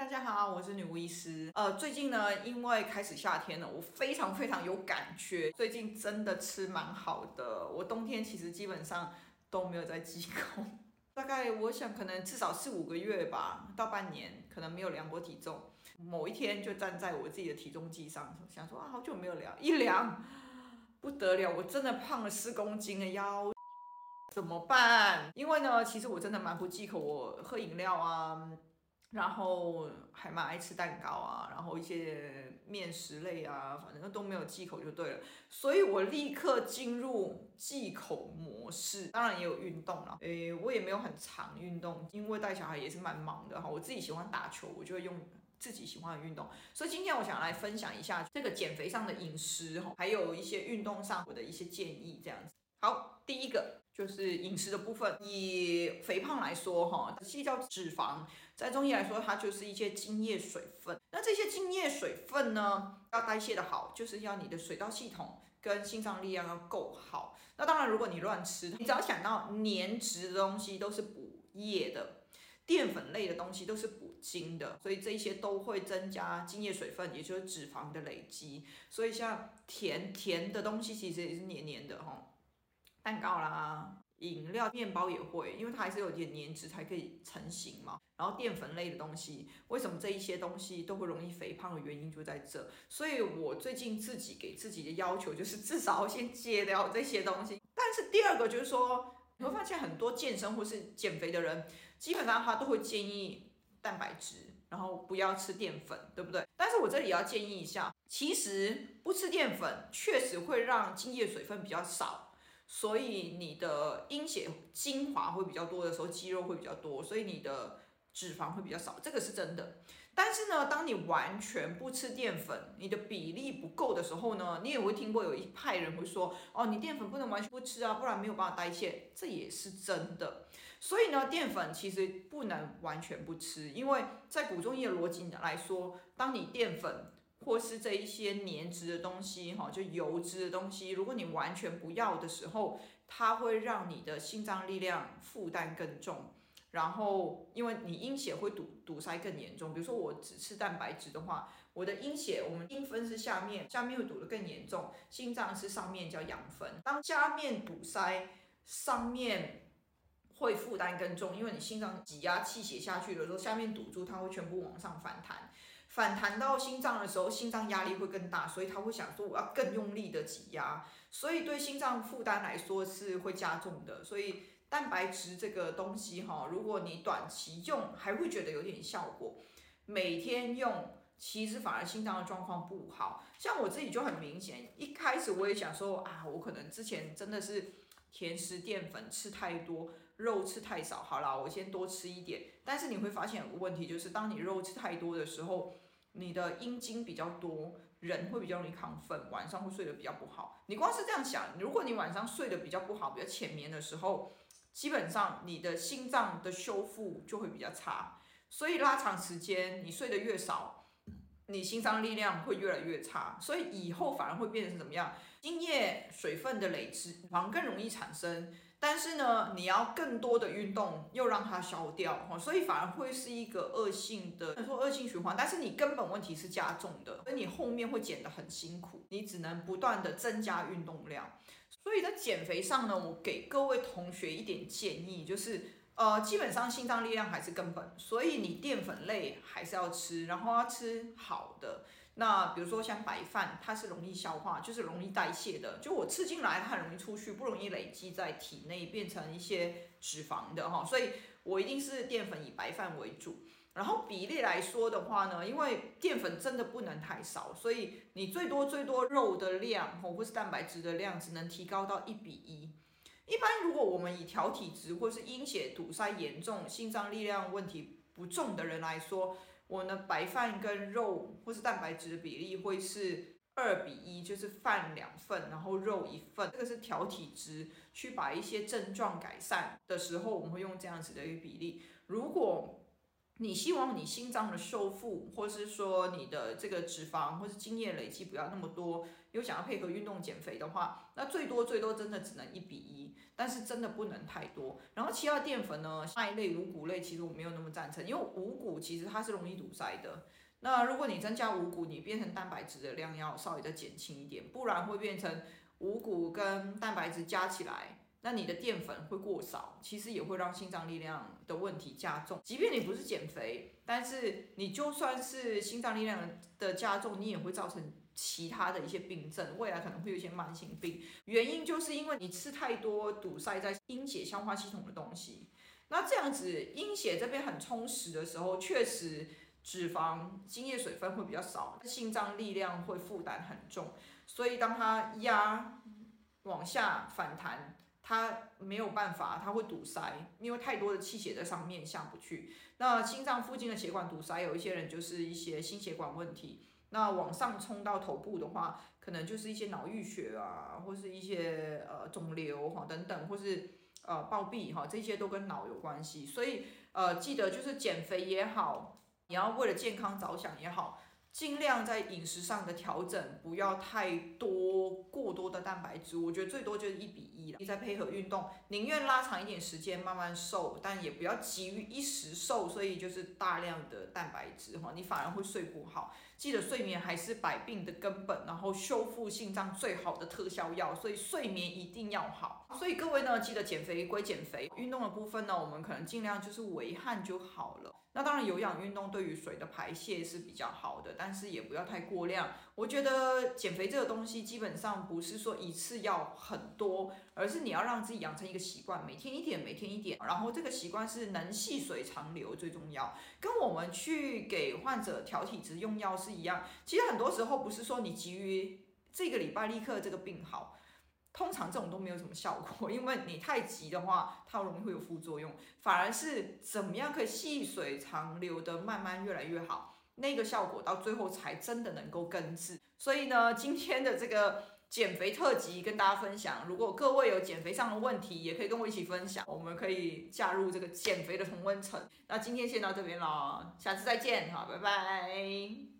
大家好，我是女巫医师。呃，最近呢，因为开始夏天了，我非常非常有感觉。最近真的吃蛮好的，我冬天其实基本上都没有在忌口。大概我想可能至少四五个月吧，到半年可能没有量过体重。某一天就站在我自己的体重计上，想说啊，好久没有量，一量不得了，我真的胖了四公斤的腰，怎么办？因为呢，其实我真的蛮不忌口，我喝饮料啊。然后还蛮爱吃蛋糕啊，然后一些面食类啊，反正都没有忌口就对了。所以我立刻进入忌口模式，当然也有运动了。诶，我也没有很常运动，因为带小孩也是蛮忙的哈。我自己喜欢打球，我就会用自己喜欢的运动。所以今天我想来分享一下这个减肥上的饮食哈，还有一些运动上我的一些建议这样子。好，第一个就是饮食的部分。以肥胖来说，哈，细叫脂肪，在中医来说，它就是一些津液水分。那这些津液水分呢，要代谢的好，就是要你的水道系统跟心脏力量要够好。那当然，如果你乱吃，你只要想到粘质的东西都是补液的，淀粉类的东西都是补精的，所以这些都会增加津液水分，也就是脂肪的累积。所以像甜甜的东西，其实也是黏黏的，哈。蛋糕啦，饮料、面包也会，因为它还是有点粘质才可以成型嘛。然后淀粉类的东西，为什么这一些东西都会容易肥胖的原因就在这。所以我最近自己给自己的要求就是至少要先戒掉这些东西。但是第二个就是说，你会发现很多健身或是减肥的人，基本上他都会建议蛋白质，然后不要吃淀粉，对不对？但是我这里要建议一下，其实不吃淀粉确实会让精液水分比较少。所以你的阴血精华会比较多的时候，肌肉会比较多，所以你的脂肪会比较少，这个是真的。但是呢，当你完全不吃淀粉，你的比例不够的时候呢，你也会听过有一派人会说，哦，你淀粉不能完全不吃啊，不然没有办法代谢，这也是真的。所以呢，淀粉其实不能完全不吃，因为在古中医的逻辑来说，当你淀粉或是这一些黏脂的东西，哈，就油脂的东西，如果你完全不要的时候，它会让你的心脏力量负担更重，然后因为你阴血会堵堵塞更严重。比如说我只吃蛋白质的话，我的阴血，我们阴分是下面，下面会堵得更严重，心脏是上面叫阳分。当下面堵塞，上面会负担更重，因为你心脏挤压气血下去的时候，下面堵住，它会全部往上反弹。反弹到心脏的时候，心脏压力会更大，所以他会想说我要更用力的挤压，所以对心脏负担来说是会加重的。所以蛋白质这个东西哈，如果你短期用还会觉得有点效果，每天用其实反而心脏的状况不好。像我自己就很明显，一开始我也想说啊，我可能之前真的是。甜食淀粉吃太多，肉吃太少。好啦，我先多吃一点。但是你会发现有个问题，就是当你肉吃太多的时候，你的阴经比较多，人会比较容易亢奋，晚上会睡得比较不好。你光是这样想，如果你晚上睡得比较不好，比较浅眠的时候，基本上你的心脏的修复就会比较差。所以拉长时间，你睡得越少。你心脏力量会越来越差，所以以后反而会变成怎么样？精液水分的累积，反而更容易产生。但是呢，你要更多的运动，又让它消掉，所以反而会是一个恶性的，说恶性循环。但是你根本问题是加重的，所以你后面会减得很辛苦，你只能不断的增加运动量。所以在减肥上呢，我给各位同学一点建议，就是。呃，基本上心脏力量还是根本，所以你淀粉类还是要吃，然后要吃好的。那比如说像白饭，它是容易消化，就是容易代谢的。就我吃进来，它很容易出去，不容易累积在体内变成一些脂肪的哈。所以我一定是淀粉以白饭为主。然后比例来说的话呢，因为淀粉真的不能太少，所以你最多最多肉的量或是蛋白质的量只能提高到一比一。一般如果我们以调体质或是阴血堵塞严重、心脏力量问题不重的人来说，我呢白饭跟肉或是蛋白质的比例会是二比一，就是饭两份，然后肉一份。这个是调体质，去把一些症状改善的时候，我们会用这样子的一个比例。如果你希望你心脏的修复，或是说你的这个脂肪或是精液累积不要那么多，又想要配合运动减肥的话，那最多最多真的只能一比一，但是真的不能太多。然后其他淀粉呢，麦类、五谷类，其实我没有那么赞成，因为五谷其实它是容易堵塞的。那如果你增加五谷，你变成蛋白质的量要稍微再减轻一点，不然会变成五谷跟蛋白质加起来。那你的淀粉会过少，其实也会让心脏力量的问题加重。即便你不是减肥，但是你就算是心脏力量的加重，你也会造成其他的一些病症，未来可能会有一些慢性病。原因就是因为你吃太多堵塞在阴血消化系统的东西。那这样子阴血这边很充实的时候，确实脂肪、精液、水分会比较少，心脏力量会负担很重。所以当它压往下反弹。它没有办法，它会堵塞，因为太多的气血在上面下不去。那心脏附近的血管堵塞，有一些人就是一些心血管问题。那往上冲到头部的话，可能就是一些脑溢血啊，或是一些呃肿瘤哈等等，或是呃暴毙哈，这些都跟脑有关系。所以呃记得就是减肥也好，你要为了健康着想也好。尽量在饮食上的调整，不要太多过多的蛋白质，我觉得最多就是一比一了。你再配合运动，宁愿拉长一点时间慢慢瘦，但也不要急于一时瘦，所以就是大量的蛋白质哈，你反而会睡不好。记得睡眠还是百病的根本，然后修复心脏最好的特效药，所以睡眠一定要好。所以各位呢，记得减肥归减肥，运动的部分呢，我们可能尽量就是微汗就好了。那当然，有氧运动对于水的排泄是比较好的，但是也不要太过量。我觉得减肥这个东西基本上不是说一次要很多，而是你要让自己养成一个习惯，每天一点，每天一点，然后这个习惯是能细水长流最重要。跟我们去给患者调体质用药是是一样，其实很多时候不是说你急于这个礼拜立刻这个病好。通常这种都没有什么效果，因为你太急的话，它容易会有副作用。反而是怎么样可以细水长流的慢慢越来越好，那个效果到最后才真的能够根治。所以呢，今天的这个减肥特辑跟大家分享，如果各位有减肥上的问题，也可以跟我一起分享，我们可以加入这个减肥的同温层。那今天先到这边了，下次再见，好，拜拜。